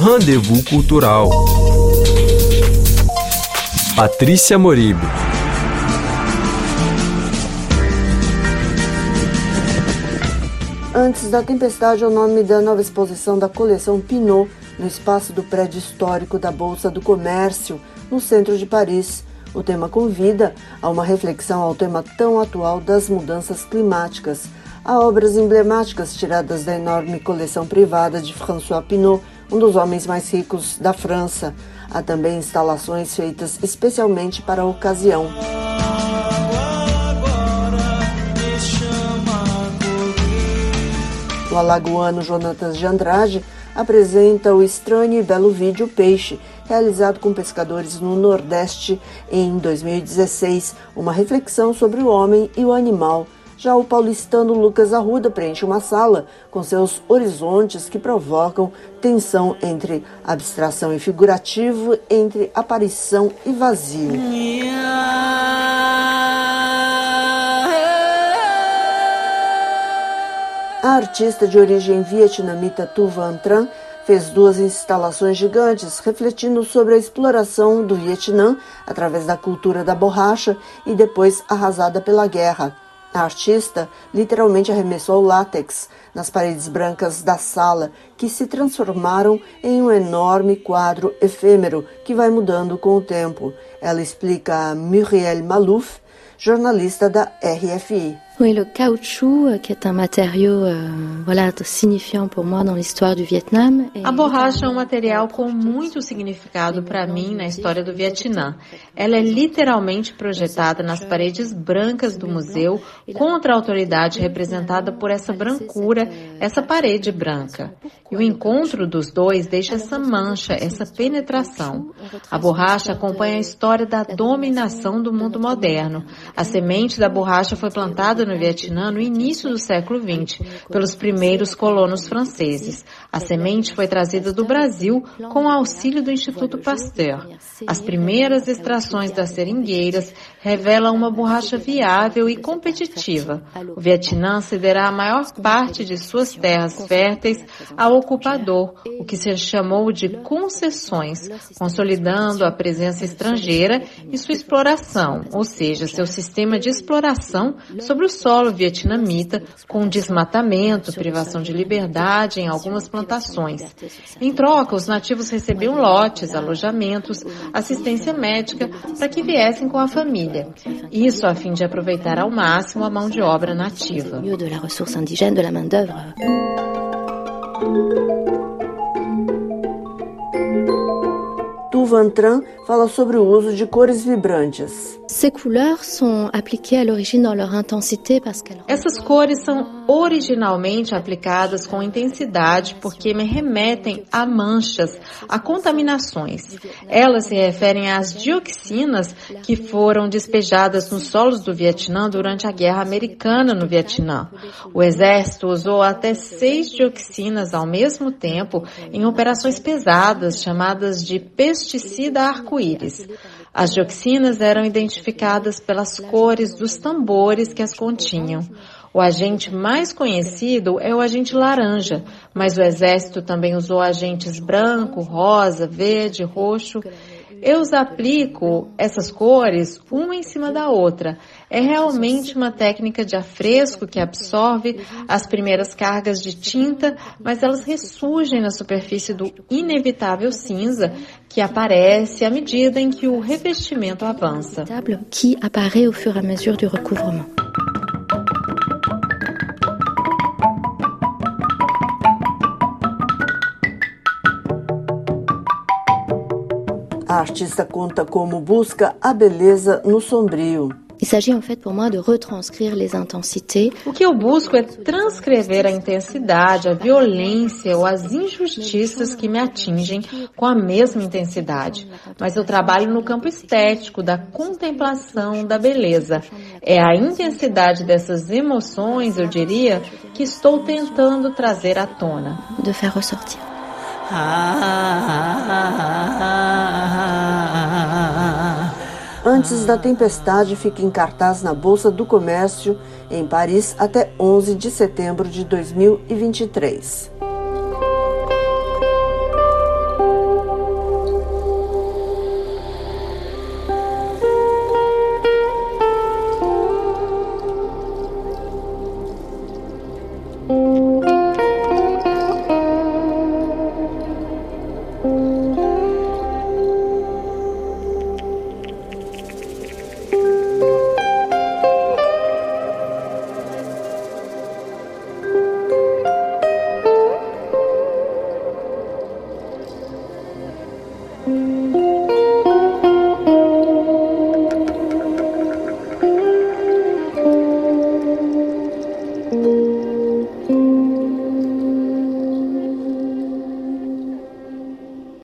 Rendezvous Cultural. Patrícia Moribe. Antes da Tempestade é o nome da nova exposição da coleção Pinot no espaço do prédio histórico da Bolsa do Comércio, no centro de Paris. O tema convida a uma reflexão ao tema tão atual das mudanças climáticas. Há obras emblemáticas tiradas da enorme coleção privada de François Pinot, um dos homens mais ricos da França. Há também instalações feitas especialmente para a ocasião. O alagoano Jonatas de Andrade apresenta o estranho e belo vídeo Peixe, realizado com pescadores no Nordeste em 2016, uma reflexão sobre o homem e o animal. Já o paulistano Lucas Arruda preenche uma sala com seus horizontes que provocam tensão entre abstração e figurativo, entre aparição e vazio. A artista de origem vietnamita Tu Van Tran fez duas instalações gigantes refletindo sobre a exploração do Vietnã através da cultura da borracha e depois arrasada pela guerra. A artista literalmente arremessou látex nas paredes brancas da sala, que se transformaram em um enorme quadro efêmero que vai mudando com o tempo. Ela explica a Muriel Malouf, jornalista da RFI. Oui, le caoutchouc, euh, qui est un matériau euh, voilà, signifiant pour moi dans l'histoire du Vietnam. A borracha é um material com muito significado para mim na história do Vietnã. Ela é literalmente projetada nas paredes brancas do museu contra a autoridade representada por essa brancura, essa parede branca. E o encontro dos dois deixa essa mancha, essa penetração. A borracha acompanha a história da dominação do mundo moderno. A semente da borracha foi plantada no Vietnã no início do século XX, pelos primeiros colonos franceses. A semente foi trazida do Brasil com o auxílio do Instituto Pasteur. As primeiras extrações das seringueiras revelam uma borracha viável e competitiva. O Vietnã cederá a maior parte de suas terras férteis ao ocupador, o que se chamou de concessões, consolidando a presença estrangeira e sua exploração, ou seja, seu sistema de exploração sobre os solo vietnamita com desmatamento, privação de liberdade em algumas plantações. Em troca, os nativos recebiam lotes, alojamentos, assistência médica para que viessem com a família. Isso a fim de aproveitar ao máximo a mão de obra nativa. Tu Van Tran fala sobre o uso de cores vibrantes. Essas cores são originalmente aplicadas com intensidade porque me remetem a manchas, a contaminações. Elas se referem às dioxinas que foram despejadas nos solos do Vietnã durante a Guerra Americana no Vietnã. O exército usou até seis dioxinas ao mesmo tempo em operações pesadas chamadas de pesticida arco-íris. As dioxinas eram identificadas pelas cores dos tambores que as continham. O agente mais conhecido é o agente laranja, mas o exército também usou agentes branco, rosa, verde, roxo. Eu os aplico essas cores uma em cima da outra. É realmente uma técnica de afresco que absorve as primeiras cargas de tinta, mas elas ressurgem na superfície do inevitável cinza que aparece à medida em que o revestimento avança. Que apparaît au fur à mesure recouvrement. Artista conta como busca a beleza no sombrio. Il s'agit en fait pour moi de retranscrire les intensités. O que eu busco é transcrever a intensidade, a violência ou as injustiças que me atingem com a mesma intensidade. Mas eu trabalho no campo estético, da contemplação, da beleza. É a intensidade dessas emoções, eu diria, que estou tentando trazer à tona. De faire ressortir. Antes da tempestade fica em cartaz na Bolsa do Comércio em Paris até 11 de setembro de 2023.